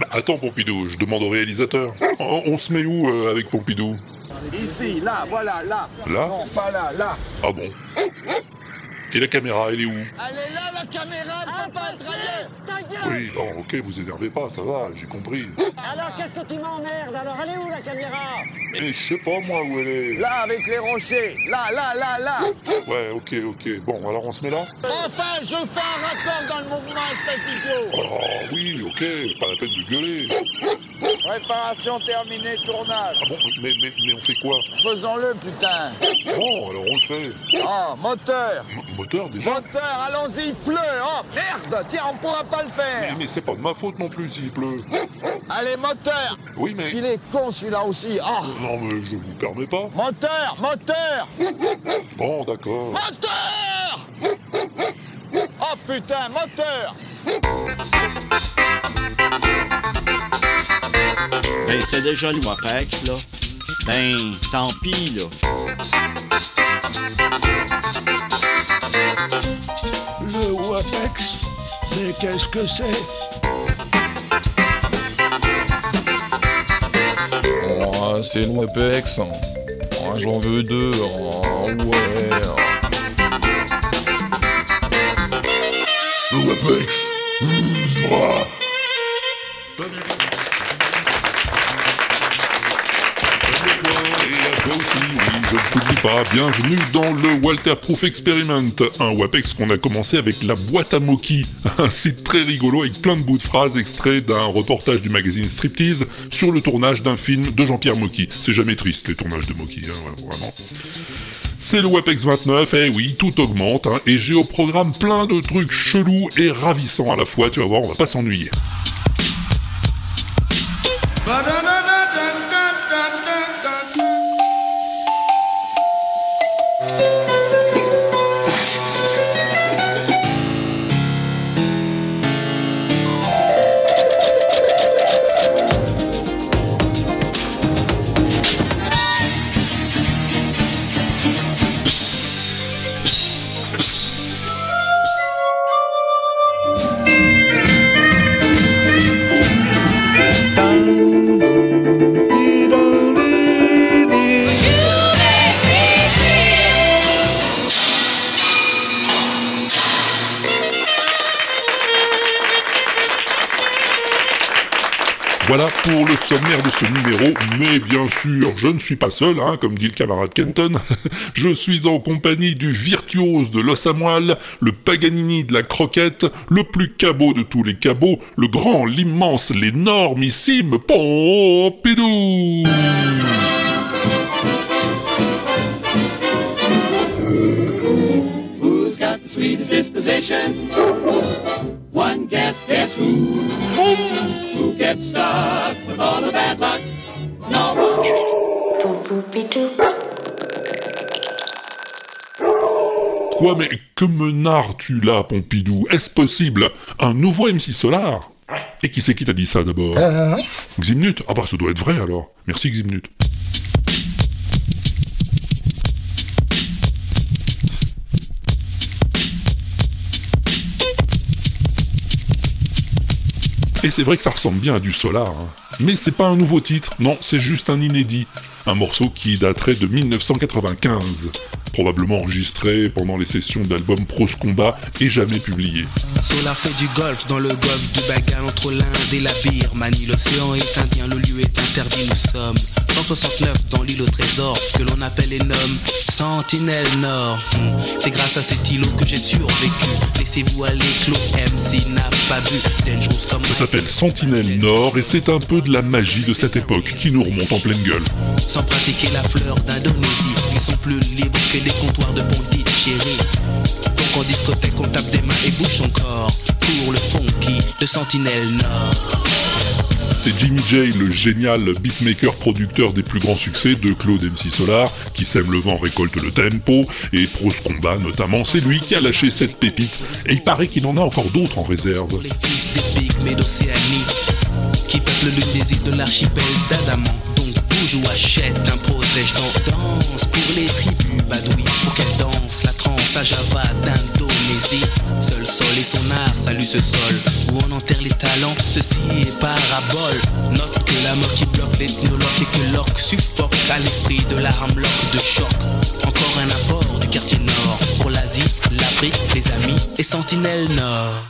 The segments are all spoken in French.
Bah, attends, Pompidou, je demande au réalisateur. On, on se met où euh, avec Pompidou? Ici, là, voilà, là. Là? Non, pas là, là. Ah bon? Et la caméra, elle est où Elle est là, la caméra, elle peut pas être ailleurs. Ta gueule Oui, non, ok, vous énervez pas, ça va, j'ai compris. Alors qu'est-ce que tu m'emmerdes Alors? Elle est où la caméra? Mais je sais pas moi où elle est. Là, avec les rochers. Là, là, là, là. Ouais, ok, ok. Bon, alors on se met là? Enfin, je fais un raccord dans le mouvement, espèce d'idiot. Oh oui, ok, pas la peine de gueuler. Réparation terminée, tournage. Ah bon, mais, mais, mais on fait quoi? Faisons-le, putain. Bon, alors on le fait. Oh, moteur. M- moteur déjà? Moteur, allons-y, il pleut. Oh, merde. Tiens, on pourra pas le Mais, faire. mais c'est pas de ma faute non plus s'il pleut. Allez, moteur. Oui, mais... Il est con, celui-là aussi. Oh. Non, mais je vous permets pas. Moteur, moteur. Bon, d'accord. Moteur Oh putain, moteur C'est déjà le WAPEX, là? Ben, tant pis, là. Le WAPEX Mais qu'est-ce que c'est? Oh, c'est le WebEx. Oh, J'en veux deux. Oh, ouais. Le à aussi, oui, je ne t'oublie pas, bienvenue dans le Walterproof Experiment, un WAPEX qu'on a commencé avec la boîte à Moki, un site très rigolo avec plein de bouts de phrases extraits d'un reportage du magazine Striptease sur le tournage d'un film de Jean-Pierre Mocky. C'est jamais triste les tournages de Mocky, hein, vraiment. C'est le WAPEX 29, et oui, tout augmente, hein, et j'ai au programme plein de trucs chelous et ravissants à la fois, tu vas voir, on va pas s'ennuyer. Je ne suis pas seul, hein, comme dit le camarade Kenton. je suis en compagnie du virtuose de l'os à moelle, le Paganini de la croquette, le plus cabot de tous les cabots, le grand, l'immense, l'énormissime Pompidou sweetest disposition? One guess, guess who? Who gets stuck Quoi, mais que menards-tu là, Pompidou? Est-ce possible Un nouveau MC Solar? Et qui c'est qui t'a dit ça d'abord? Ximnut Ah bah ça doit être vrai alors. Merci Ximnut. Et c'est vrai que ça ressemble bien à du Solar. hein. Mais c'est pas un nouveau titre, non, c'est juste un inédit. Un morceau qui daterait de 1995. Probablement enregistré pendant les sessions d'album Pros Combat et jamais publié. Solar fait du golf dans le golfe du bagarre entre l'Inde et la Birmanie. L'océan est indien, le lieu est interdit. Nous sommes 169 dans l'île au trésor que l'on appelle et nomme Sentinelle Nord. C'est grâce à cet îlot que j'ai survécu. Laissez-vous aller, Clos MC n'a pas vu. Dangerous comme Ça s'appelle Sentinelle Nord et c'est un peu de la magie de cette époque qui nous remonte en pleine gueule. Sans pratiquer la fleur d'Indonésie, ils sont plus libres que les comptoirs de Pondichéry. Donc en discothèque, on tape des mains et bouge son corps pour le funky de Sentinelle Nord. C'est Jimmy J, le génial beatmaker producteur des plus grands succès de Claude MC Solar, qui sème le vent, récolte le tempo, et Pros Combat notamment, c'est lui qui a lâché cette pépite, et il paraît qu'il en a encore d'autres en réserve. Les fils des pygmées d'Océanie qui peuplent l'une des îles de l'archipel d'Adamant. Donc bouge ou achète un protège dans danse pour les tribus badouilles. Pour qu'elles dansent la transe à Java d'Indo ce sol où on enterre les talents. Ceci est parabole. Note que la mort qui bloque l'ethnologue et que l'orque suffoque à l'esprit de l'arme lock de choc. Encore un apport du quartier nord pour l'Asie, l'Afrique, les amis et Sentinelle Nord.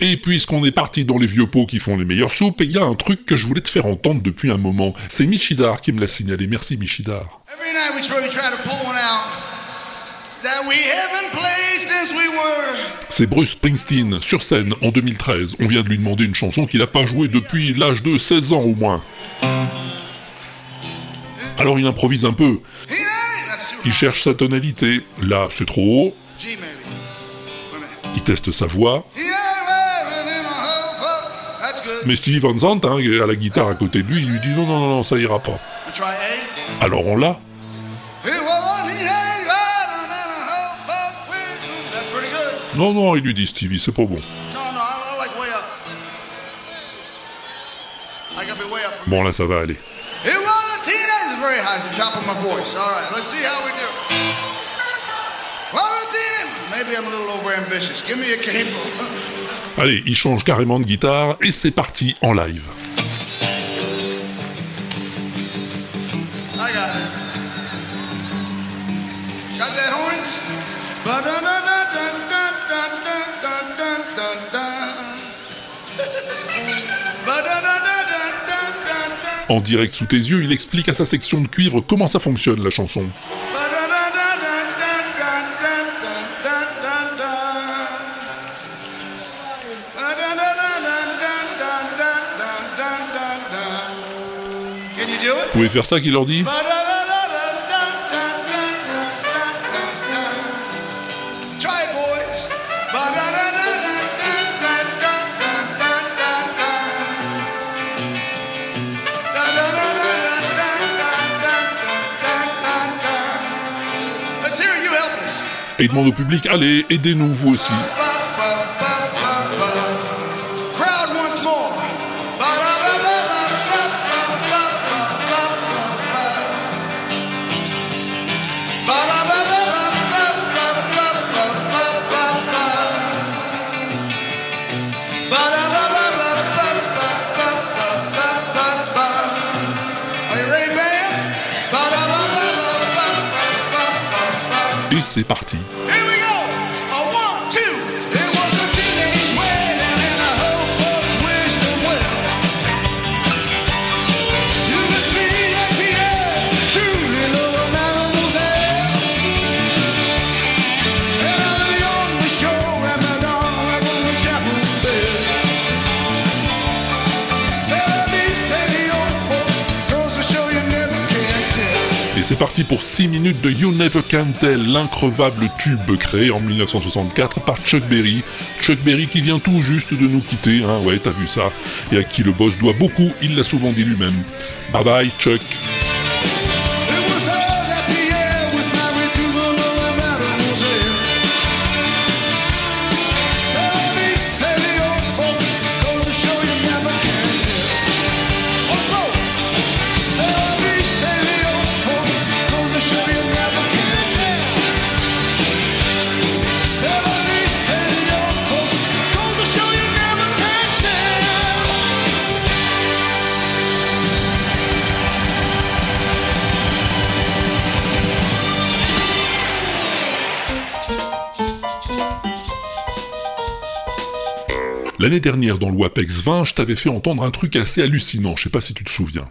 Et puisqu'on est parti dans les vieux pots qui font les meilleures soupes, il y a un truc que je voulais te faire entendre depuis un moment. C'est Michidar qui me l'a signalé. Merci Michidar. Every night we try, we try to pull one out that we haven't played since we were. C'est Bruce Springsteen, sur scène, en 2013. On vient de lui demander une chanson qu'il n'a pas jouée depuis l'âge de 16 ans au moins. Alors il improvise un peu. Il cherche sa tonalité. Là, c'est trop haut. Il teste sa voix. Mais Stevie Van Zandt, hein, à la guitare à côté de lui, il lui dit non, non, non, ça ira pas. Alors on l'a. Non, non, il lui dit Stevie, c'est pas bon. Bon, là, ça va aller. Allez, il change carrément de guitare et c'est parti en live. En direct sous tes yeux, il explique à sa section de cuivre comment ça fonctionne la chanson. Vous pouvez faire ça qu'il leur dit? Et il demande au public, allez, aidez-nous vous aussi. Crowd once c'est parti pour 6 minutes de You Never Can Tell, l'increvable tube créé en 1964 par Chuck Berry. Chuck Berry qui vient tout juste de nous quitter, hein, ouais, t'as vu ça, et à qui le boss doit beaucoup, il l'a souvent dit lui-même. Bye bye, Chuck. L'année dernière, dans le WAPEX 20, je t'avais fait entendre un truc assez hallucinant, je sais pas si tu te souviens.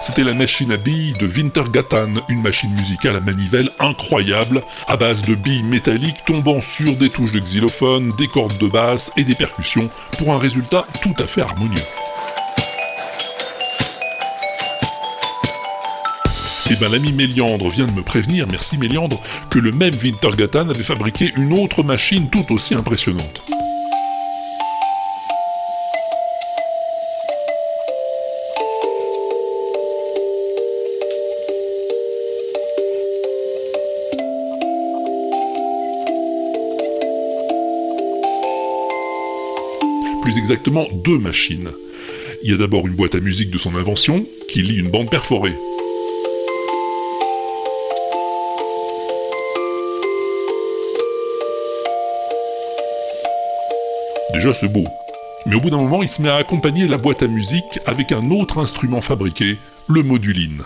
C'était la machine à billes de Wintergatan, une machine musicale à manivelle incroyable, à base de billes métalliques tombant sur des touches de xylophone, des cordes de basse et des percussions, pour un résultat tout à fait harmonieux. Et ben l'ami Méliandre vient de me prévenir, merci Méliandre, que le même Wintergatan avait fabriqué une autre machine tout aussi impressionnante. plus exactement deux machines. Il y a d'abord une boîte à musique de son invention, qui lit une bande perforée. Déjà c'est beau. Mais au bout d'un moment, il se met à accompagner la boîte à musique avec un autre instrument fabriqué, le moduline.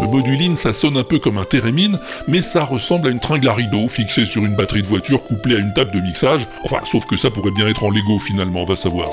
Le moduline, ça sonne un peu comme un thérémine, mais ça ressemble à une tringle à rideau fixée sur une batterie de voiture couplée à une table de mixage. Enfin, sauf que ça pourrait bien être en Lego finalement, on va savoir.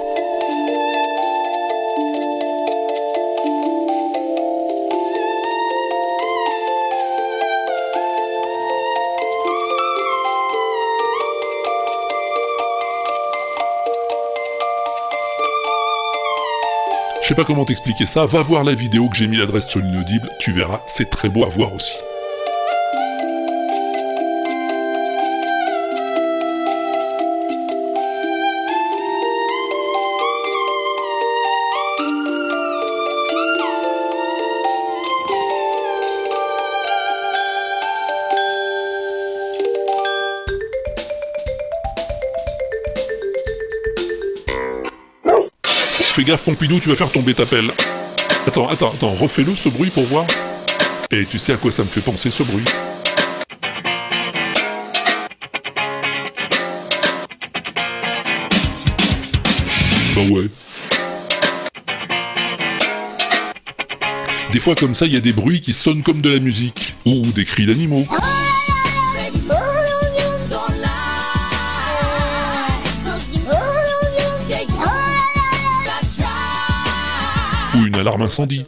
Je sais pas comment t'expliquer ça, va voir la vidéo que j'ai mis l'adresse sur l'inaudible, tu verras, c'est très beau à voir aussi. Fais gaffe Pompidou, tu vas faire tomber ta pelle. Attends, attends, attends, refais-le ce bruit pour voir. Et tu sais à quoi ça me fait penser ce bruit Bah ouais. Des fois comme ça, il y a des bruits qui sonnent comme de la musique, ou des cris d'animaux. Ou une alarme incendie.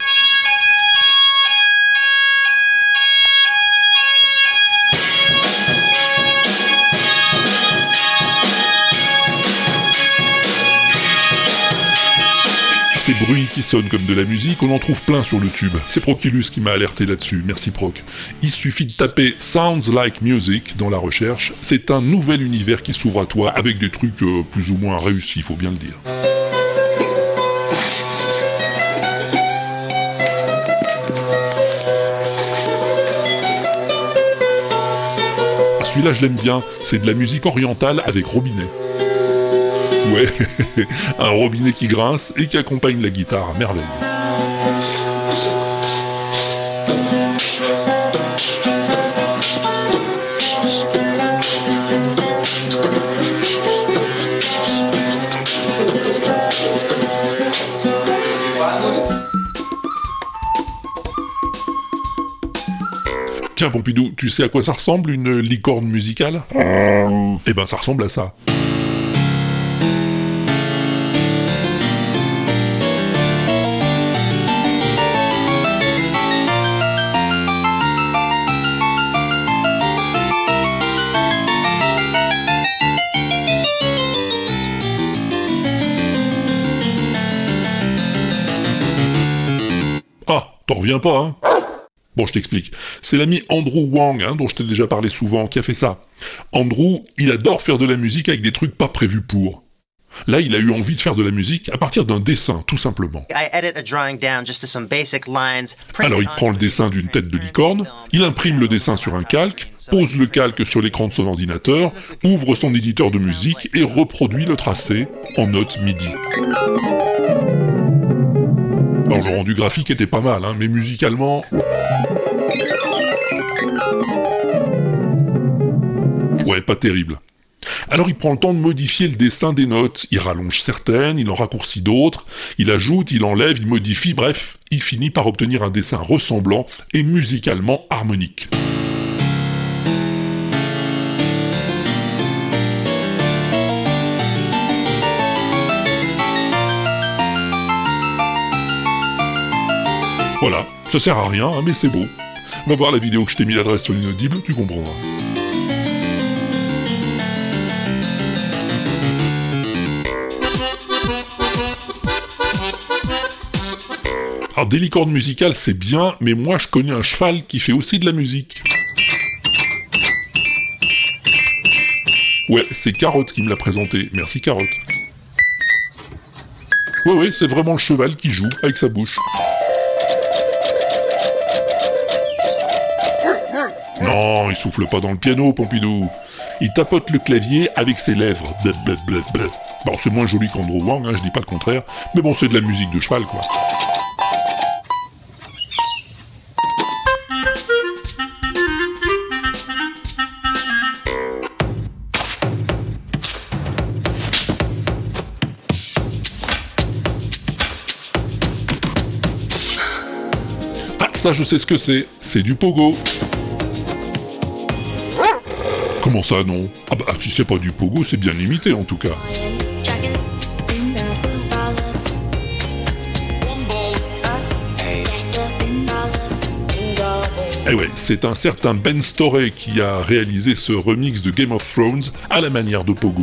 Ces bruits qui sonnent comme de la musique, on en trouve plein sur le tube. C'est Proculus qui m'a alerté là-dessus, merci Proc. Il suffit de taper Sounds Like Music dans la recherche, c'est un nouvel univers qui s'ouvre à toi avec des trucs euh, plus ou moins réussis, faut bien le dire. Celui-là, je l'aime bien. C'est de la musique orientale avec robinet. Ouais, un robinet qui grince et qui accompagne la guitare à merveille. Tiens Pompidou, tu sais à quoi ça ressemble une licorne musicale? Eh ben ça ressemble à ça. Ah, t'en reviens pas, hein? Bon, je t'explique. C'est l'ami Andrew Wang, hein, dont je t'ai déjà parlé souvent, qui a fait ça. Andrew, il adore faire de la musique avec des trucs pas prévus pour. Là, il a eu envie de faire de la musique à partir d'un dessin, tout simplement. Alors il prend le dessin d'une tête de licorne, il imprime le dessin sur un calque, pose le calque sur l'écran de son ordinateur, ouvre son éditeur de musique et reproduit le tracé en notes MIDI. Alors le rendu graphique était pas mal, hein, mais musicalement... Ouais, pas terrible. Alors il prend le temps de modifier le dessin des notes, il rallonge certaines, il en raccourcit d'autres, il ajoute, il enlève, il modifie, bref, il finit par obtenir un dessin ressemblant et musicalement harmonique. Voilà, ça sert à rien, hein, mais c'est beau. Va voir la vidéo que je t'ai mis l'adresse sur l'inaudible, tu comprendras. Alors des musical c'est bien, mais moi je connais un cheval qui fait aussi de la musique. Ouais, c'est Carotte qui me l'a présenté. Merci Carotte. Ouais, ouais, c'est vraiment le cheval qui joue avec sa bouche. Non, il souffle pas dans le piano, Pompidou. Il tapote le clavier avec ses lèvres. Bon, c'est moins joli qu'Andrew Wang, hein, je dis pas le contraire, mais bon, c'est de la musique de cheval, quoi. Je sais ce que c'est. C'est du pogo. Comment ça, non? Ah bah, si c'est pas du pogo, c'est bien imité, en tout cas. Eh ouais, c'est un certain Ben Storey qui a réalisé ce remix de Game of Thrones à la manière de Pogo.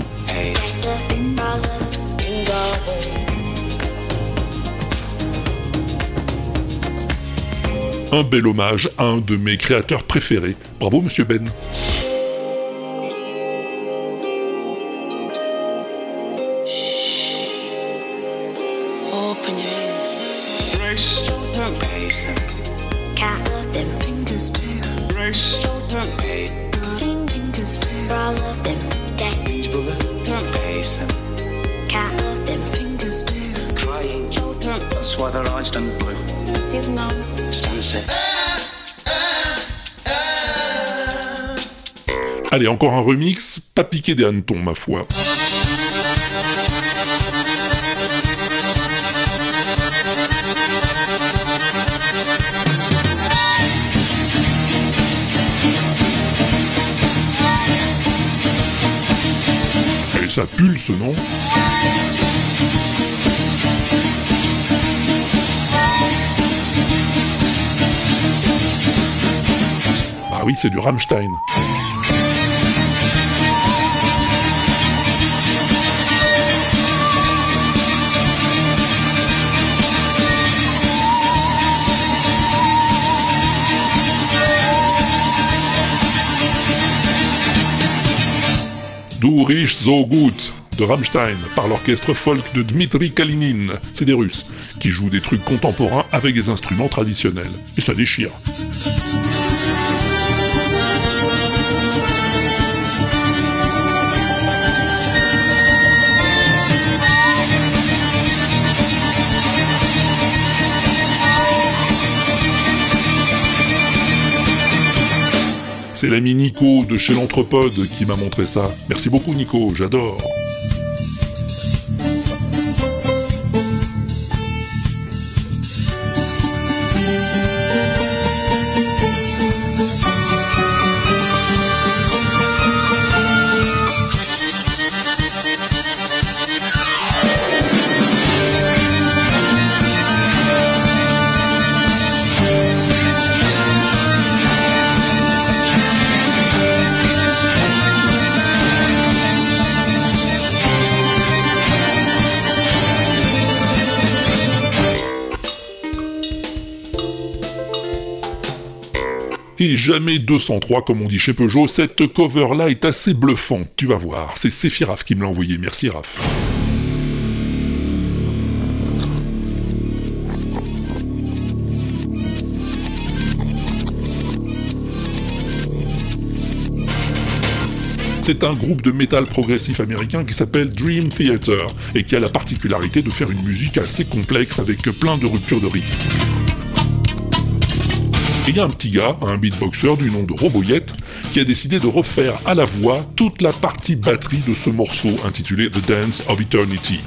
Un bel hommage à un de mes créateurs préférés. Bravo, monsieur Ben. Encore un remix, pas piqué des hannetons, ma foi. Et ça pulse, non Bah oui, c'est du Rammstein. Du riech so gut de Rammstein par l'orchestre folk de Dmitri Kalinin, c'est des Russes, qui jouent des trucs contemporains avec des instruments traditionnels. Et ça déchire. C'est l'ami Nico de chez l'Entrepode qui m'a montré ça. Merci beaucoup Nico, j'adore. Et jamais 203 comme on dit chez Peugeot, cette cover-là est assez bluffante, tu vas voir. C'est Séphiraf qui me l'a envoyé, merci Raph. C'est un groupe de métal progressif américain qui s'appelle Dream Theater et qui a la particularité de faire une musique assez complexe avec plein de ruptures de rythme. Et il y a un petit gars, un beatboxer du nom de Roboyette, qui a décidé de refaire à la voix toute la partie batterie de ce morceau intitulé The Dance of Eternity.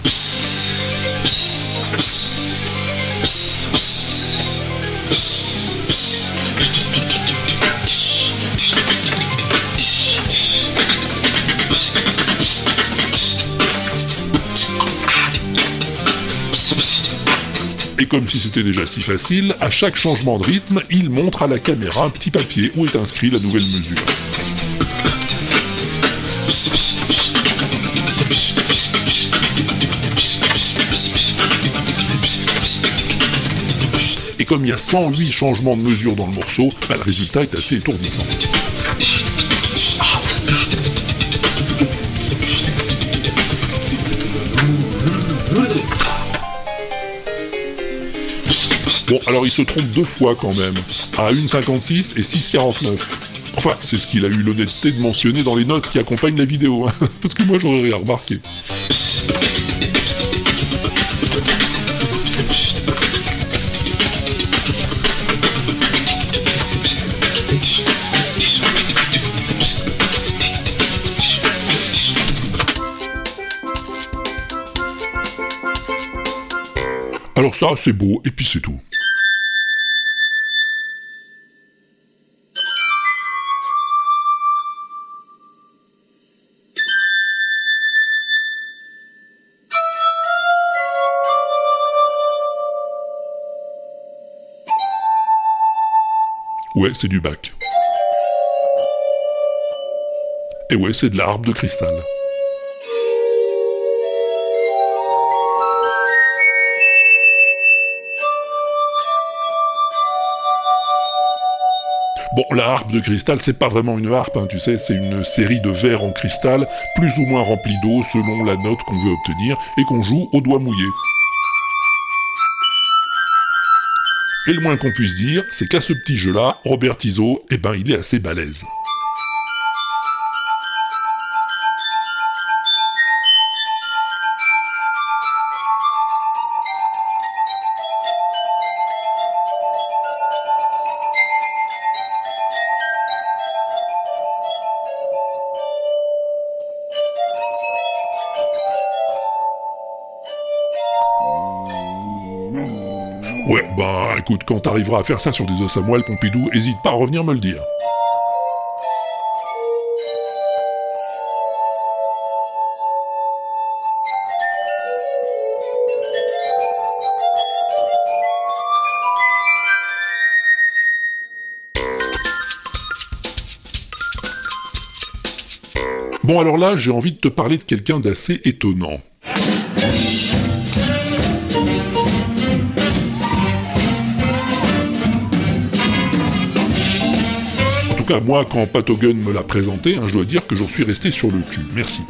Et comme si c'était déjà si facile, à chaque changement de rythme, il montre à la caméra un petit papier où est inscrit la nouvelle mesure. Et comme il y a 108 changements de mesure dans le morceau, bah, le résultat est assez étourdissant. Bon, alors il se trompe deux fois quand même, à 1,56 et 6,49. Enfin, c'est ce qu'il a eu l'honnêteté de mentionner dans les notes qui accompagnent la vidéo, hein, parce que moi j'aurais rien remarqué. Alors ça, c'est beau, et puis c'est tout. C'est du bac. Et ouais, c'est de la harpe de cristal. Bon, la harpe de cristal, c'est pas vraiment une harpe, hein, tu sais, c'est une série de verres en cristal, plus ou moins remplis d'eau selon la note qu'on veut obtenir, et qu'on joue au doigt mouillé. Et le moins qu'on puisse dire, c'est qu'à ce petit jeu-là, Robert Tizot, eh ben, il est assez balèze. Quand t'arriveras à faire ça sur des os à moelle, Pompidou, hésite pas à revenir me le dire. Bon alors là, j'ai envie de te parler de quelqu'un d'assez étonnant. Cas, moi, quand Pat me l'a présenté, hein, je dois dire que j'en suis resté sur le cul. Merci.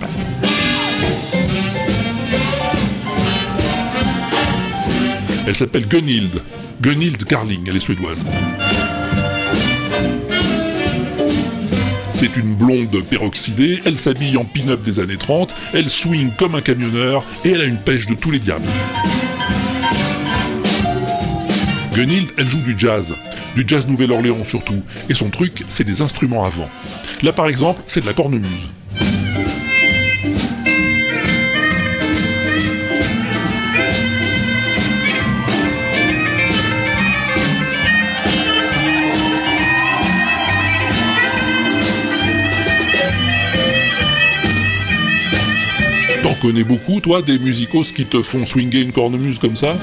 Elle s'appelle Gunhild. Gunhild Garling, elle est suédoise. C'est une blonde peroxydée, elle s'habille en pin-up des années 30, elle swing comme un camionneur et elle a une pêche de tous les diables. Gunhild, elle joue du jazz, du jazz Nouvelle-Orléans surtout, et son truc, c'est des instruments à vent. Là par exemple, c'est de la cornemuse. T'en connais beaucoup, toi, des musicos qui te font swinger une cornemuse comme ça?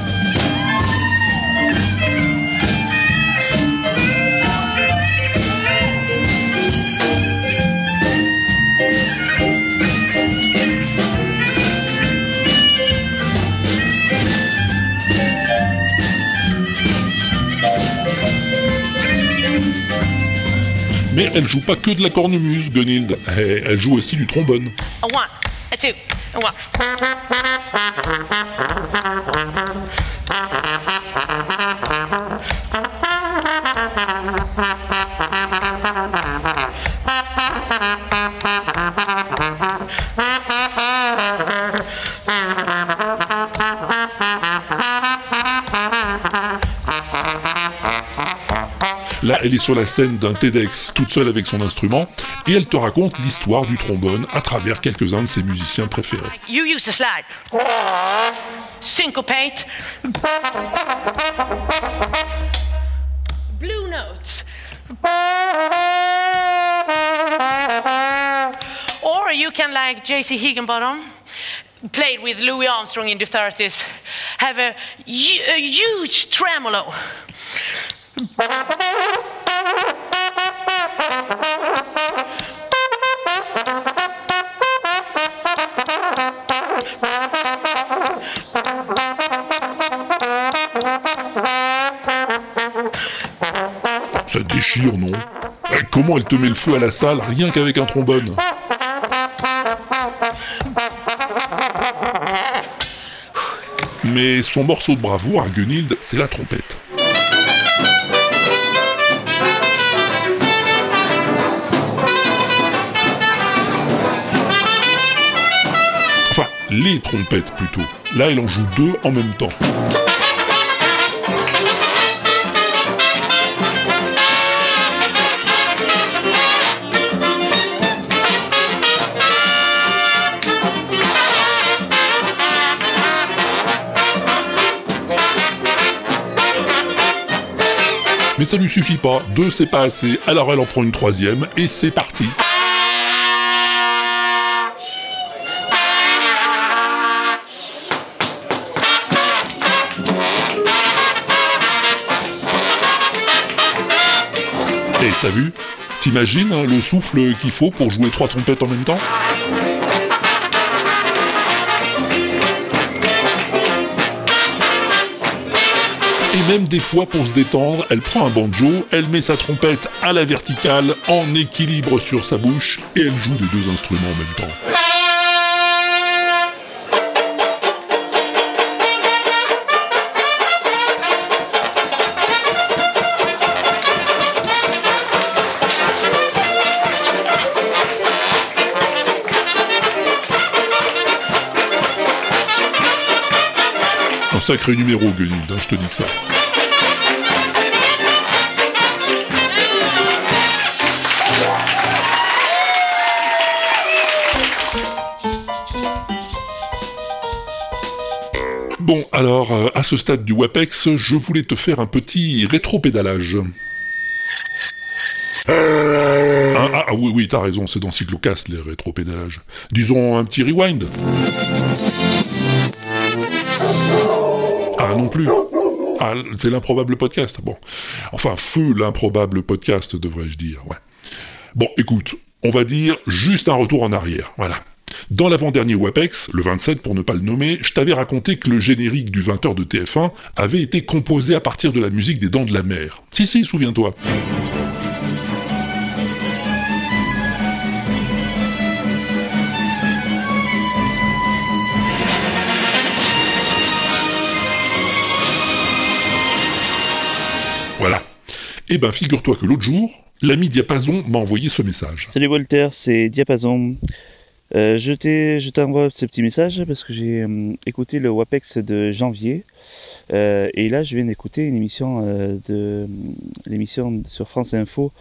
Mais elle joue pas que de la cornemuse, Gunhild. Elle joue aussi du trombone. Là, elle est sur la scène d'un TEDx, toute seule avec son instrument, et elle te raconte l'histoire du trombone à travers quelques-uns de ses musiciens préférés. You use the slide. Syncopate. Blue notes. Or you can, like J.C. Higginbottom, played with Louis Armstrong in the 30s, have a, a huge tremolo. Ça déchire, non Eh, Comment elle te met le feu à la salle rien qu'avec un trombone Mais son morceau de bravoure à Gunhild, c'est la trompette. Les trompettes plutôt. Là, elle en joue deux en même temps. Mais ça lui suffit pas, deux c'est pas assez, alors elle en prend une troisième, et c'est parti. T'as vu? T'imagines hein, le souffle qu'il faut pour jouer trois trompettes en même temps? Et même des fois pour se détendre, elle prend un banjo, elle met sa trompette à la verticale, en équilibre sur sa bouche, et elle joue les deux instruments en même temps. Sacré numéro, Guenilde, hein, je te dis que ça. Bon, alors, euh, à ce stade du WAPEX, je voulais te faire un petit rétro-pédalage. Ah, ah, ah, oui, oui, t'as raison, c'est dans Cyclocast, les rétro-pédalages. Disons un petit rewind. Plus. Ah, c'est l'improbable podcast. Bon. Enfin, feu l'improbable podcast, devrais-je dire. Bon, écoute, on va dire juste un retour en arrière, voilà. Dans l'avant-dernier WAPEX, le 27 pour ne pas le nommer, je t'avais raconté que le générique du 20h de TF1 avait été composé à partir de la musique des Dents de la Mer. Si, si, souviens-toi. Eh ben, figure-toi que l'autre jour, l'ami Diapason m'a envoyé ce message. Salut Walter, c'est Diapason. Euh, je t'envoie ce petit message parce que j'ai euh, écouté le WAPEX de janvier Euh, et là je viens d'écouter une de l'émission sur France Info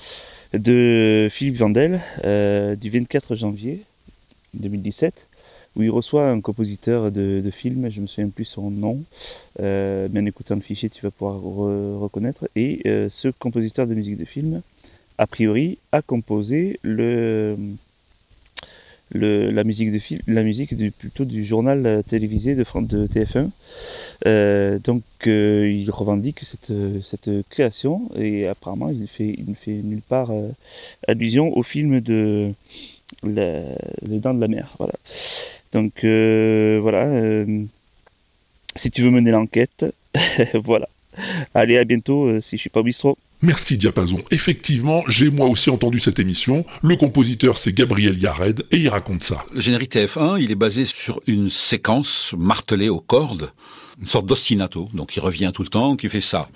de Philippe Vandel du 24 janvier 2017 où il reçoit un compositeur de, de film, je me souviens plus son nom, euh, mais en écoutant le fichier tu vas pouvoir re- reconnaître et euh, ce compositeur de musique de film a priori a composé le le- la musique de la musique du, plutôt du journal euh, télévisé de, de TF1. Euh, donc euh, il revendique cette, euh, création et apparemment il fait, il ne fait nulle part euh, allusion au film de la, Les Dents de la Mer. Voilà. Donc euh, voilà. euh, si tu veux mener l'enquête, voilà. Allez, à bientôt euh, si je suis pas au bistrot. Merci Diapason. Effectivement, j'ai moi aussi entendu cette émission. Le compositeur c'est Gabriel Yared et il raconte ça. Le générique TF1, il est basé sur une séquence martelée aux cordes, une sorte d'ostinato, donc il revient tout le temps, qui fait ça.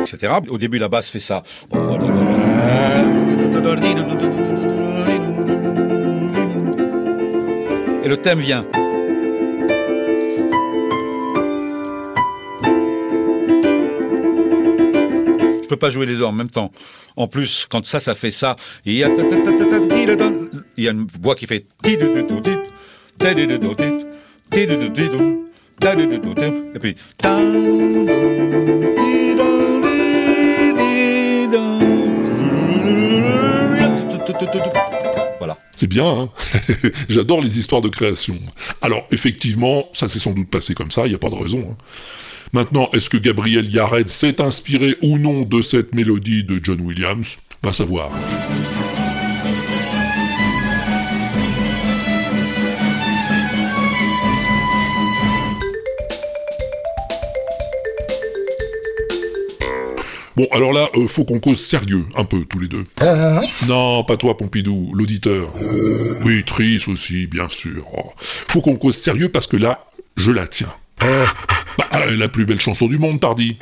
Etc. Au début, la basse fait ça. Et le thème vient. Je peux pas jouer les deux en même temps. En plus, quand ça, ça fait ça, il y a, il y a une voix qui fait. Et puis. C'est bien, hein J'adore les histoires de création. Alors, effectivement, ça s'est sans doute passé comme ça, il n'y a pas de raison. hein. Maintenant, est-ce que Gabriel Yared s'est inspiré ou non de cette mélodie de John Williams? Va savoir. Bon, alors là, euh, faut qu'on cause sérieux, un peu, tous les deux. Non, pas toi, Pompidou, l'auditeur. Oui, Trice aussi, bien sûr. Oh. Faut qu'on cause sérieux parce que là, je la tiens. Bah, euh, la plus belle chanson du monde, Tardy.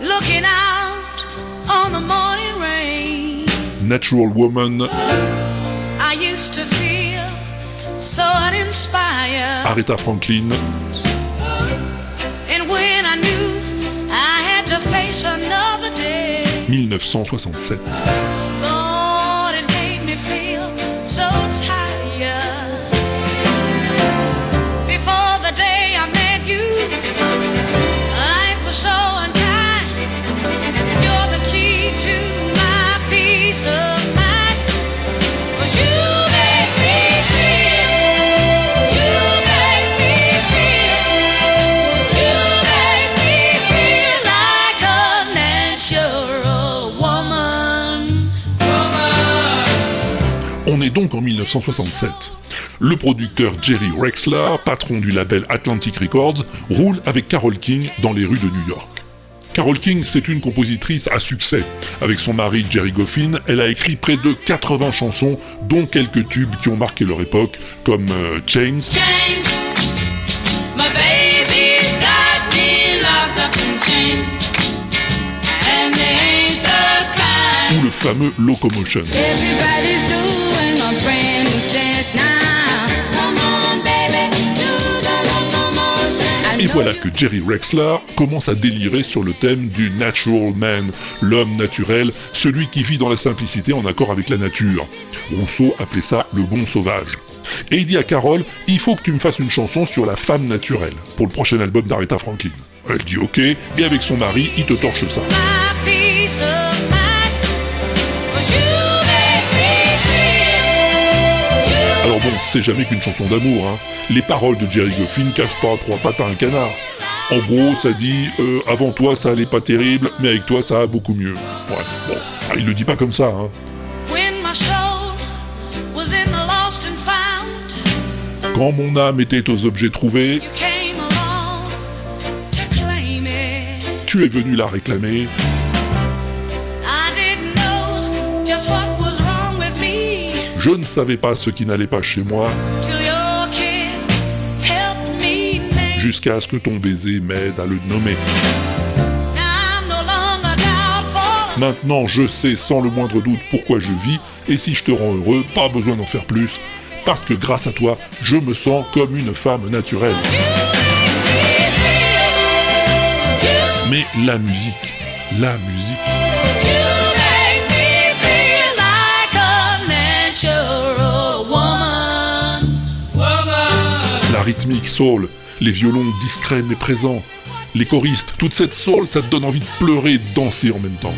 Looking out on the morning rain. Natural Woman, I used to feel so uninspired. Aretha Franklin, 1967. 1967. Le producteur Jerry Rexler, patron du label Atlantic Records, roule avec Carole King dans les rues de New York. Carole King, c'est une compositrice à succès. Avec son mari Jerry Goffin, elle a écrit près de 80 chansons, dont quelques tubes qui ont marqué leur époque, comme euh, Chains chains. My baby's got me locked up in chains. And they ain't the kind ou le fameux Locomotion. everybody's doing Et voilà que Jerry Rexler commence à délirer sur le thème du natural man, l'homme naturel, celui qui vit dans la simplicité en accord avec la nature. Rousseau appelait ça le bon sauvage. Et il dit à Carole, il faut que tu me fasses une chanson sur la femme naturelle, pour le prochain album d'Aretha Franklin. Elle dit ok, et avec son mari, il te torche ça. C'est jamais qu'une chanson d'amour, hein. Les paroles de Jerry Goffin cachent pas trois pattes à un canard. En gros, ça dit euh, avant toi ça allait pas terrible, mais avec toi ça va beaucoup mieux. Bon, ah, il le dit pas comme ça, hein. Quand mon âme était aux objets trouvés, tu es venu la réclamer. Je ne savais pas ce qui n'allait pas chez moi, jusqu'à ce que ton baiser m'aide à le nommer. Maintenant, je sais sans le moindre doute pourquoi je vis, et si je te rends heureux, pas besoin d'en faire plus, parce que grâce à toi, je me sens comme une femme naturelle. Mais la musique, la musique. La rythmique soul, les violons discrets mais présents, les choristes, toute cette soul, ça te donne envie de pleurer et de danser en même temps.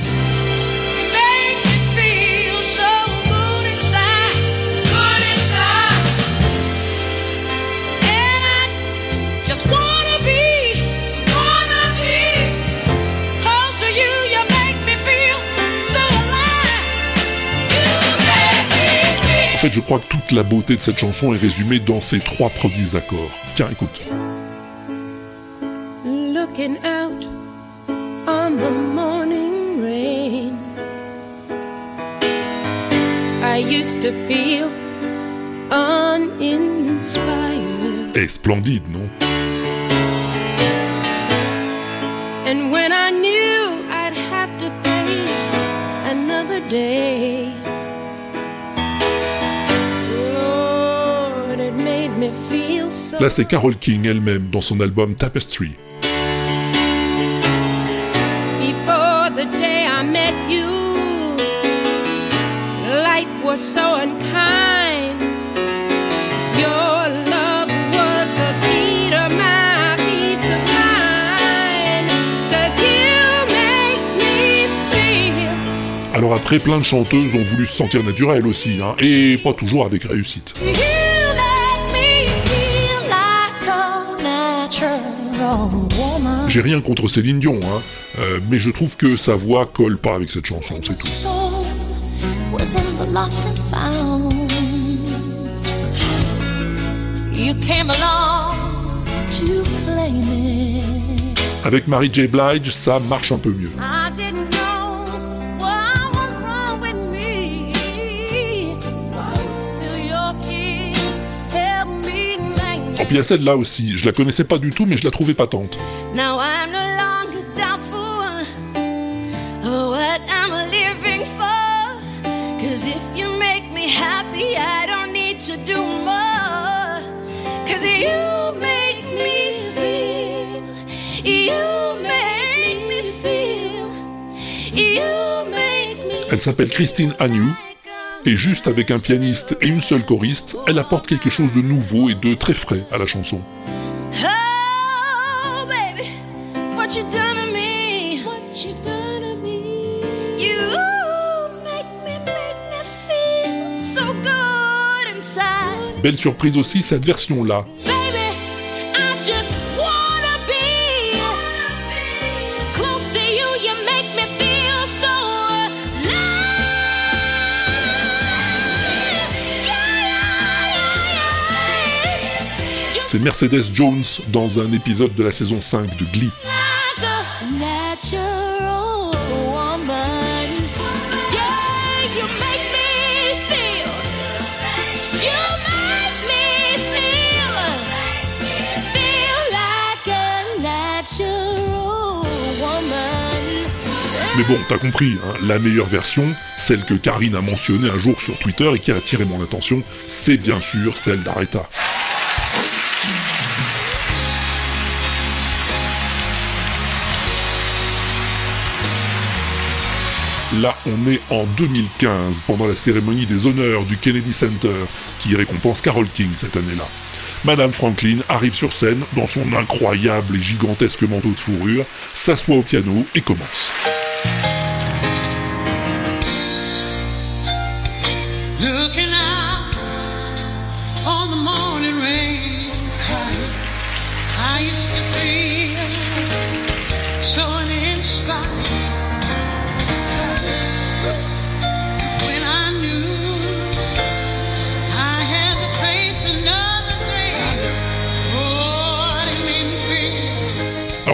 Fait, je crois que toute la beauté de cette chanson est résumée dans ces trois premiers accords. Tiens, écoute. looking out on the morning rain. I used to feel uninspired. Eh, splendide, non? Là, c'est Carole King elle-même dans son album Tapestry. Before the day I met you, life was so unkind. Your love was the key to my peace of mind. 'Cause you make me feel. Alors après, plein de chanteuses ont voulu se sentir naturelles aussi, hein, et pas toujours avec réussite. J'ai rien contre Céline Dion, hein, euh, mais je trouve que sa voix colle pas avec cette chanson, c'est tout. Avec Mary J. Blige, ça marche un peu mieux. il y a celle-là aussi. Je la connaissais pas du tout, mais je la trouvais patente. Now I'm no longer doubtful what I'm living for. Cause if you make me happy, I don't need to do more. Cause you make me feel, you make me feel, you make me feel. Elle s'appelle Christine Agnew. Et juste avec un pianiste et une seule choriste, elle apporte quelque chose de nouveau et de très frais à la chanson. Oh, baby, what you done to me? What you done to me? You make me, make me feel so good inside. Belle surprise aussi cette version-là. C'est Mercedes Jones dans un épisode de la saison 5 de Glee. Mais bon, t'as compris, hein, la meilleure version, celle que Karine a mentionnée un jour sur Twitter et qui a attiré mon attention, c'est bien sûr celle d'Aretha. Là, on est en 2015, pendant la cérémonie des honneurs du Kennedy Center, qui récompense Carole King cette année-là. Madame Franklin arrive sur scène dans son incroyable et gigantesque manteau de fourrure, s'assoit au piano et commence.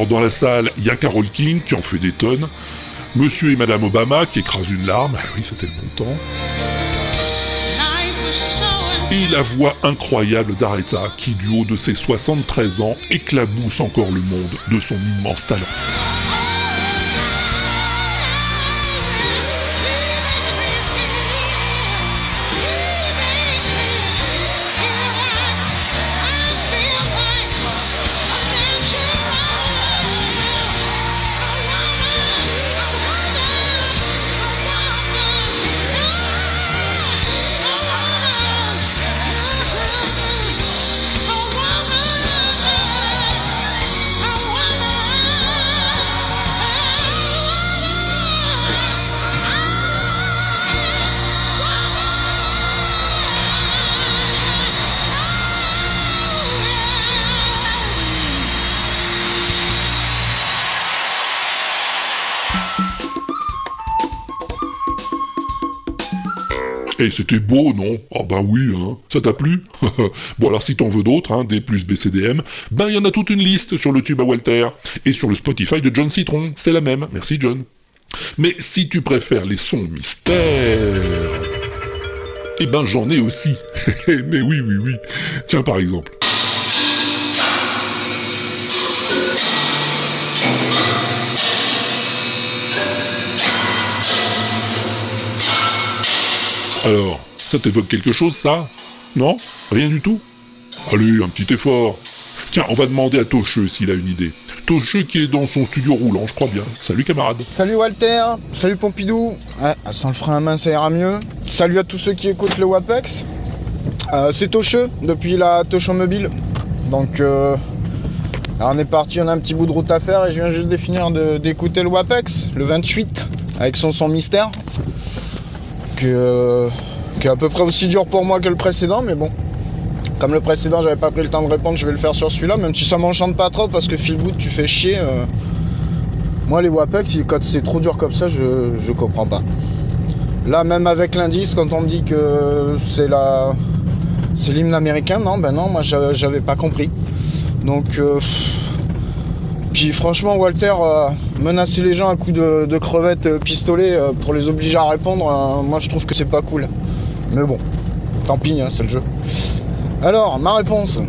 Dans la salle, il y a Carole King qui en fait des tonnes, Monsieur et Madame Obama qui écrasent une larme, ah oui c'était le bon et la voix incroyable d'Aretha qui du haut de ses 73 ans éclabousse encore le monde de son immense talent. Et c'était beau, non? Ah ben oui, hein. Ça t'a plu? Bon alors si t'en veux d'autres, hein, des plus BCDM, ben il y en a toute une liste sur le tube à Walter. Et sur le Spotify de John Citron, c'est la même. Merci John. Mais si tu préfères les sons mystères... Eh ben j'en ai aussi. Mais oui, oui, oui. Tiens par exemple. Ça t'évoque quelque chose, ça? Non? Rien du tout? Allez, un petit effort. Tiens, on va demander à Tocheux s'il a une idée. Tocheux qui est dans son studio roulant, je crois bien. Salut camarade. Salut Walter, salut Pompidou. Ouais, sans le frein à main, ça ira mieux. Salut à tous ceux qui écoutent le WAPEX. Euh, c'est Tocheux, depuis la Tochon Mobile. Donc, euh, on est parti, on a un petit bout de route à faire et je viens juste de finir d'écouter le WAPEX, le 28, avec son son mystère. Que, euh, qui est à peu près aussi dur pour moi que le précédent, mais bon. Comme le précédent, j'avais pas pris le temps de répondre, je vais le faire sur celui-là, même si ça m'enchante pas trop parce que feel good, tu fais chier. euh, moi, les WAPEX, quand c'est trop dur comme ça, je, comprends pas. Là, même avec l'indice, quand on me dit que c'est la, c'est l'hymne américain, non, ben non, moi j'a- j'avais pas compris. Donc, euh, puis franchement, Walter, euh, menacer les gens à coups de, de crevettes pistolet pour les obliger à répondre, moi je trouve que c'est pas cool. Mais bon, tant pis, hein, c'est le jeu. Alors, ma réponse,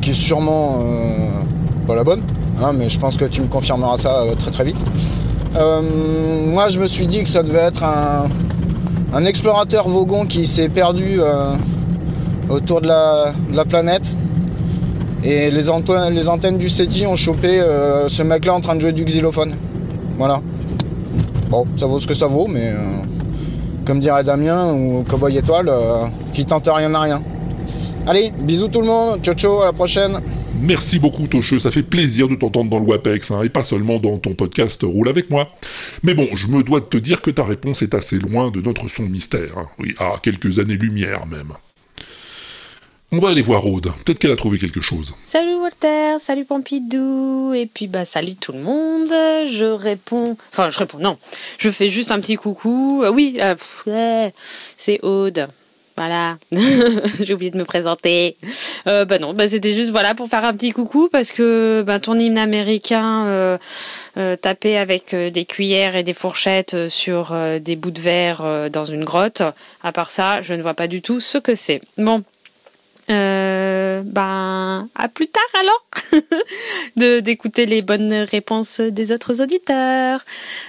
qui est sûrement euh, pas la bonne, hein, mais je pense que tu me confirmeras ça euh, très très vite. Euh, moi, je me suis dit que ça devait être un, explorateur Vogon qui s'est perdu autour de la, planète. Et les, antennes du SETI ont chopé ce mec-là en train de jouer du xylophone. Voilà. Bon, ça vaut ce que ça vaut, mais comme dirait Damien ou Cowboy Étoile, euh, qui tente rien n'a rien. Allez, bisous tout le monde, ciao ciao, à la prochaine. Merci beaucoup Tocheux, ça fait plaisir de t'entendre dans le WAPEX, hein, et pas seulement dans ton podcast Roule avec moi. Mais bon, je me dois de te dire que ta réponse est assez loin de notre son mystère, hein. oui, à quelques années-lumière même. On va aller voir Aude, peut-être qu'elle a trouvé quelque chose. Salut Walter, salut Pompidou, et puis bah salut tout le monde. Je réponds, enfin je réponds, non, je fais juste un petit coucou. Euh, oui, euh, c'est Aude. Voilà, j'ai oublié de me présenter. Euh, bah non, bah c'était juste voilà pour faire un petit coucou parce que bah, ton hymne américain euh, tapé avec des cuillères et des fourchettes sur des bouts de verre dans une grotte. À part ça, je ne vois pas du tout ce que c'est. Bon, euh, ben, à plus tard alors de d'écouter les bonnes réponses des autres auditeurs.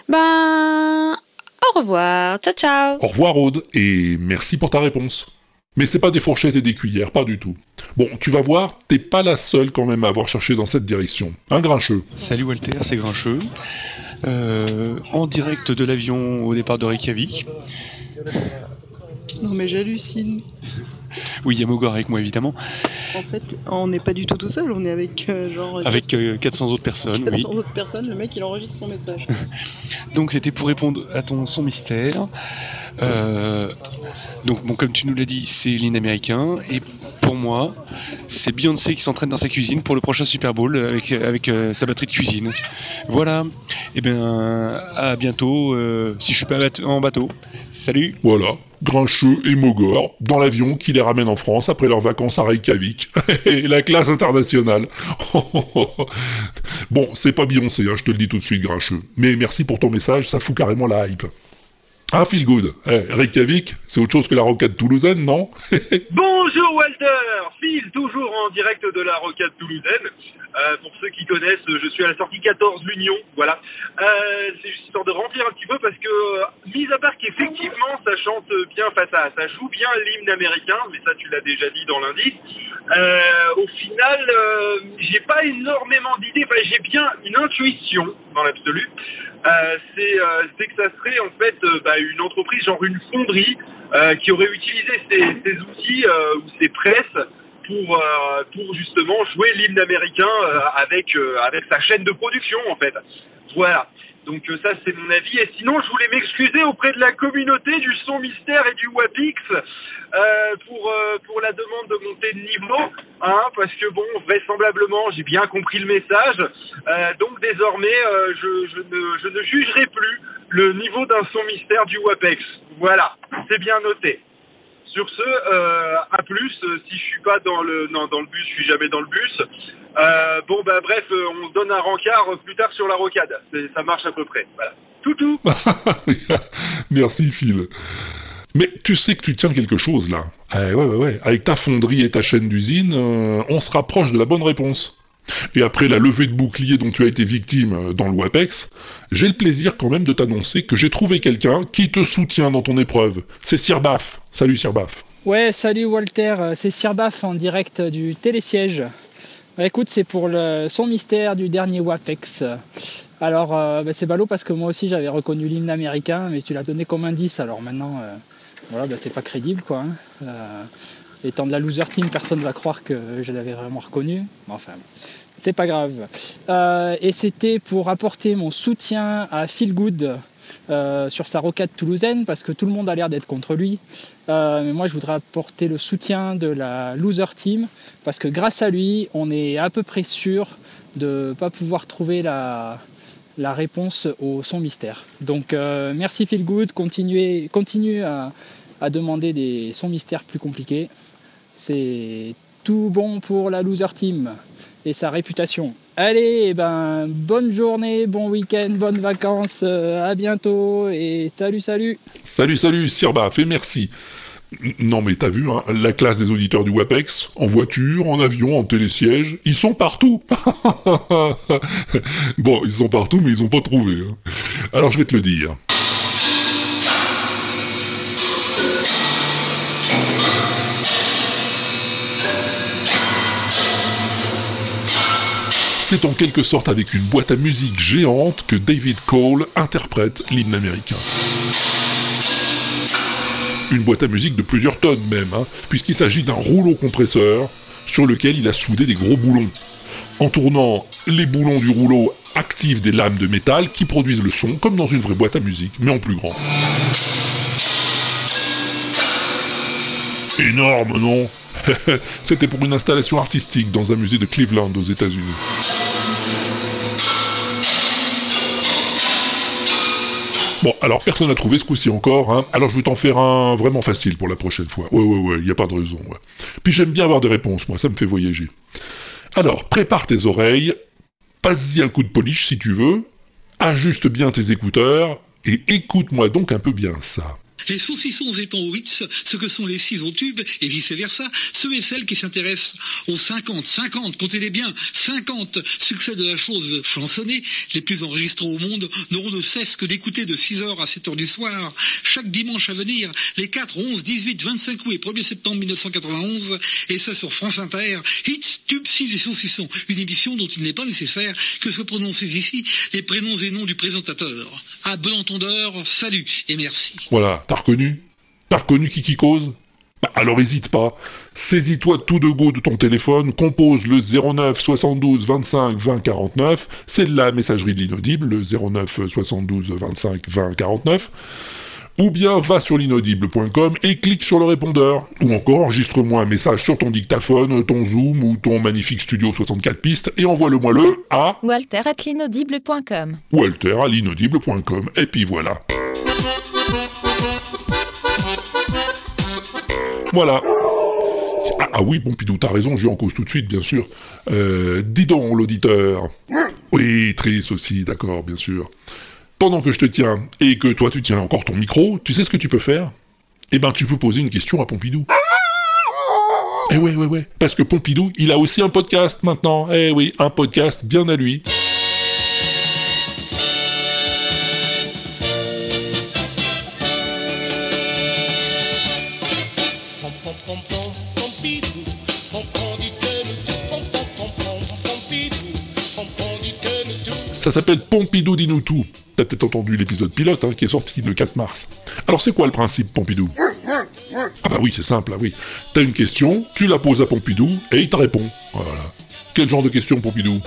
Ben, au revoir, ciao ciao. Au revoir Aude, et merci pour ta réponse. Mais c'est pas des fourchettes et des cuillères, pas du tout. Bon, tu vas voir, t'es pas la seule quand même à avoir cherché dans cette direction. Un grincheux. Salut Walter, c'est Grincheux. Euh, en direct de l'avion au départ de Reykjavik. Non mais j'hallucine. Oui, il y a Mogor avec moi évidemment. En fait, on n'est pas du tout tout seul, on est avec euh, genre Avec euh, 400 autres personnes, 400 oui. autres personnes, le mec il enregistre son message. Donc c'était pour répondre à ton son mystère. Euh, donc bon, comme tu nous l'as dit, c'est l'hymne américain. Et pour moi, c'est Beyoncé qui s'entraîne dans sa cuisine pour le prochain Super Bowl avec, avec euh, sa batterie de cuisine. Voilà. Et bien, à bientôt. euh, si je suis pas bateau- en bateau. Salut. Voilà, Grincheux et Mogor, dans l'avion qui les ramène en France après leurs vacances à Reykjavik. la classe internationale. bon, c'est pas Beyoncé, hein, je te le dis tout de suite, Grincheux. Mais merci pour ton message, ça fout carrément la hype. Ah, feel good. Eh, Reykjavik, c'est autre chose que la rocade toulousaine, non? Bonjour Walter, Phil, toujours en direct de la rocade toulousaine. Euh, pour ceux qui connaissent, je suis à la sortie 14 l'Union, voilà. Euh, c'est juste histoire de remplir un petit peu parce que, euh, mis à part qu'effectivement ça chante bien, enfin ça, ça joue bien l'hymne américain, mais ça tu l'as déjà dit dans l'indice. Au final, j'ai pas énormément d'idées, enfin j'ai bien une intuition dans l'absolu. C'est que ça serait en fait bah, une entreprise, genre une fonderie, qui aurait utilisé ces, ces outils ou ces presses pour, euh, pour justement jouer l'hymne américain euh, avec, euh, avec sa chaîne de production en fait. Voilà. Donc ça c'est mon avis. Et sinon je voulais m'excuser auprès de la communauté du son mystère et du Wapix pour, pour la demande de monter de niveau, hein, parce que bon, vraisemblablement, j'ai bien compris le message. Donc désormais, je, je, ne, je ne jugerai plus le niveau d'un son mystère du WAPEX. Voilà, c'est bien noté. Sur ce, euh, à plus. euh, Si je suis pas dans le non, dans le bus, je suis jamais dans le bus. Euh, bon bah bref, euh, on donne un rencard plus tard sur la rocade. Ça marche à peu près. Voilà. Toutou. Merci, Phil. Mais tu sais que tu tiens quelque chose là. Eh ouais, ouais. Avec ta fonderie et ta chaîne d'usine, on se rapproche de la bonne réponse. Et après la levée de bouclier dont tu as été victime euh, dans le WAPEX, j'ai le plaisir quand même de t'annoncer que j'ai trouvé quelqu'un qui te soutient dans ton épreuve. C'est Sirbaf. Salut Sirbaf. Ouais, salut Walter, euh, c'est Sirbaf en direct du télésiège. Écoute, c'est pour le son mystère du dernier WAPEX. Alors, euh, bah, c'est ballot parce que moi aussi j'avais reconnu l'hymne américain, mais tu l'as donné comme indice, alors maintenant, voilà, bah, c'est pas crédible quoi. hein. Étant de la loser team, personne va croire que je l'avais vraiment reconnu. Enfin, c'est pas grave. Euh, et c'était pour apporter mon soutien à Phil Good euh, sur sa rocade toulousaine parce que tout le monde a l'air d'être contre lui. Euh, mais moi, je voudrais apporter le soutien de la loser team parce que grâce à lui, on est à peu près sûr de ne pas pouvoir trouver la, réponse au son mystère. Donc, merci Phil Good, continuez, continue à, à demander des sons mystères plus compliqués. C'est tout bon pour la loser team et sa réputation. Allez, eh ben, bonne journée, bon week-end, bonnes vacances, euh, à bientôt et salut, salut. Salut, salut, Sirbaf, et merci. Non mais t'as vu, hein, la classe des auditeurs du WAPEX, en voiture, en avion, en télésiège, ils sont partout Bon, ils sont partout, mais ils ont pas trouvé. hein. Alors je vais te le dire. C'est en quelque sorte avec une boîte à musique géante que David Cole interprète l'hymne américain. Une boîte à musique de plusieurs tonnes même, hein, puisqu'il s'agit d'un rouleau compresseur sur lequel il a soudé des gros boulons. En tournant, les boulons du rouleau activent des lames de métal qui produisent le son comme dans une vraie boîte à musique, mais en plus grand. Énorme, non? C'était pour une installation artistique dans un musée de Cleveland aux États-Unis. Bon, alors personne n'a trouvé ce coup-ci encore, hein. alors je vais t'en faire un vraiment facile pour la prochaine fois. Ouais, ouais, ouais, y a pas de raison. Puis j'aime bien avoir des réponses, moi, ça me fait voyager. Alors, prépare tes oreilles, passe-y un coup de polish si tu veux, ajuste bien tes écouteurs, et écoute-moi donc un peu bien ça. Les saucissons étant au Ritz, ce que sont les ciseaux tubes et vice-versa, ceux et celles qui s'intéressent aux 50, 50, comptez-les bien, 50 succès de la chose chansonnée, les plus enregistrés au monde, n'auront de cesse que d'écouter de 6h à 7h du soir, chaque dimanche à venir, les 4, 11, 18, 25 août et 1er septembre 1991, et ça sur France Inter, Hits, tubes, 6 et saucissons, une émission dont il n'est pas nécessaire que se prononcent ici les prénoms et noms du présentateur. À bon entendeur, salut et merci. Voilà, t'as reconnu T'as reconnu qui qui cause Bah, Alors hésite pas, saisis-toi tout de go de ton téléphone, compose le 09 72 25 20 49, c'est la messagerie de l'inaudible, le 09 72 25 20 49, ou bien va sur l'inaudible.com et clique sur le répondeur, ou encore enregistre-moi un message sur ton dictaphone, ton Zoom ou ton magnifique studio 64 pistes et envoie-le-moi le à Walter at l'inaudible.com. walter à l'inaudible.com. Et puis voilà. Voilà. Ah, ah oui, Pompidou, t'as raison, je lui en cause tout de suite, bien sûr. Euh, dis donc, l'auditeur. Oui, triste aussi, d'accord, bien sûr. Pendant que je te tiens, et que toi tu tiens encore ton micro, tu sais ce que tu peux faire? Eh ben, tu peux poser une question à Pompidou. Eh ouais, ouais, ouais. Parce que Pompidou, il a aussi un podcast maintenant. Eh oui, un podcast bien à lui. Ça s'appelle Pompidou dis-nous tout. T'as peut-être entendu l'épisode pilote hein, qui est sorti le 4 mars. Alors c'est quoi le principe Pompidou? Ah bah oui, c'est simple, ah oui. T'as une question, tu la poses à Pompidou et il te répond. Voilà. Quel genre de question Pompidou?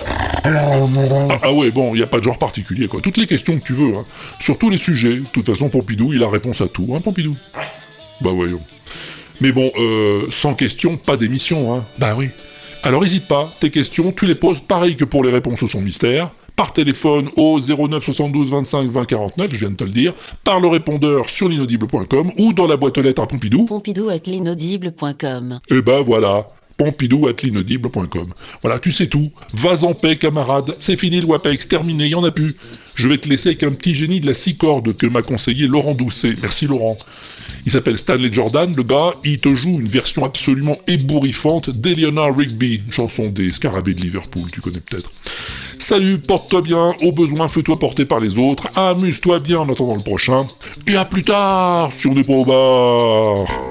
Ah, ah ouais, bon, il n'y a pas de genre particulier quoi. Toutes les questions que tu veux, hein. Sur tous les sujets. De toute façon, Pompidou, il a réponse à tout, hein Pompidou? Bah voyons. Mais bon, euh, sans question, pas d'émission, hein. Bah oui. Alors hésite pas, tes questions, tu les poses pareil que pour les réponses au son mystère, par téléphone au 09 72 25 20 49, je viens de te le dire, par le répondeur sur l'inaudible.com ou dans la boîte aux lettres à Pompidou. Pompidou at l'inaudible.com. Et ben voilà, pompidou at l'inaudible.com. Voilà, tu sais tout. Vas en paix, camarade. C'est fini le WAPEX, terminé, il y en a plus. Je vais te laisser avec un petit génie de la six cordes que m'a conseillé Laurent Doucet. Merci Laurent. Il s'appelle Stanley Jordan, le gars, il te joue une version absolument ébouriffante d'Eleanor Rigby, chanson des Scarabées de Liverpool, tu connais peut-être. Salut, porte-toi bien, au besoin fais-toi porter par les autres, amuse-toi bien en attendant le prochain, et à plus tard, si on n'est au bar.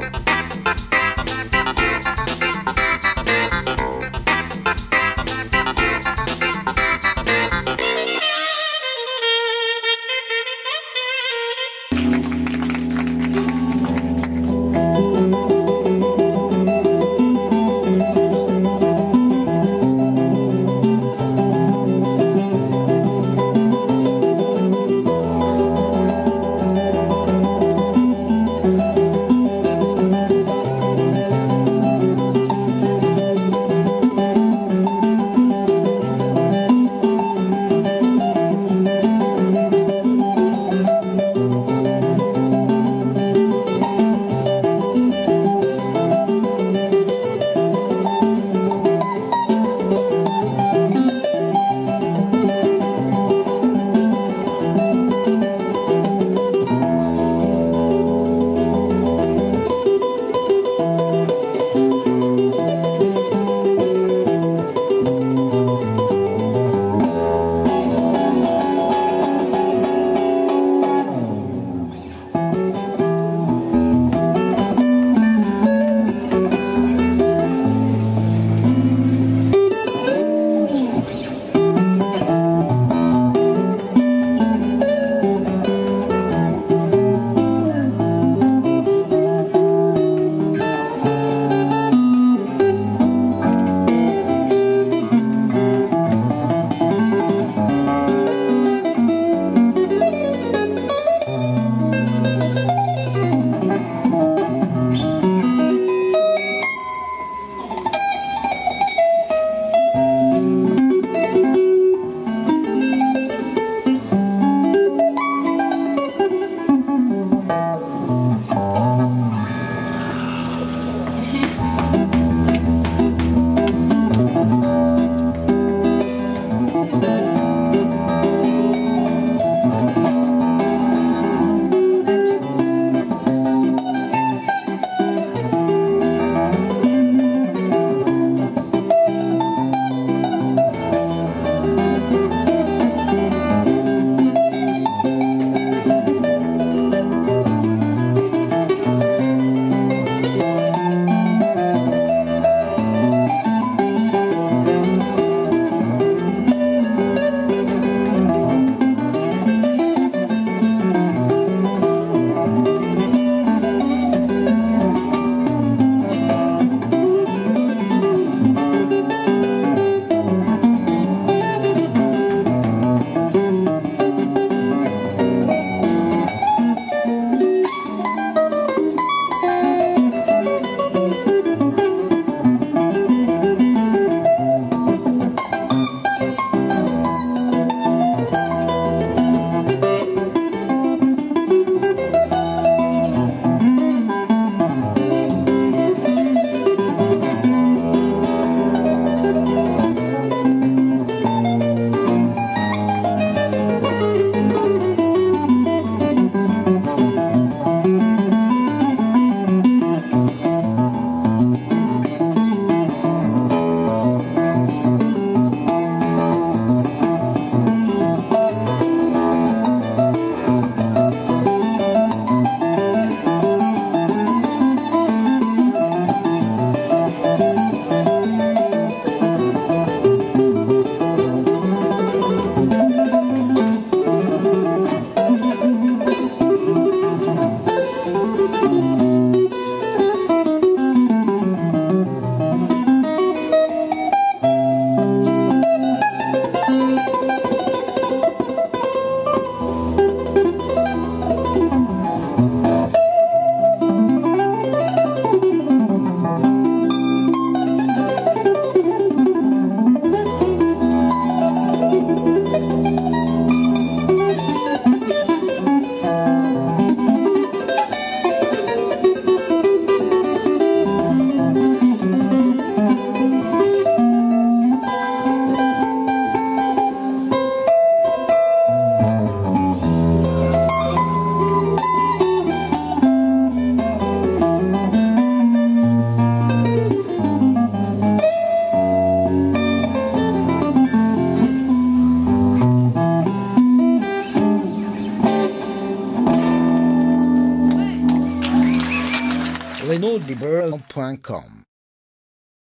come.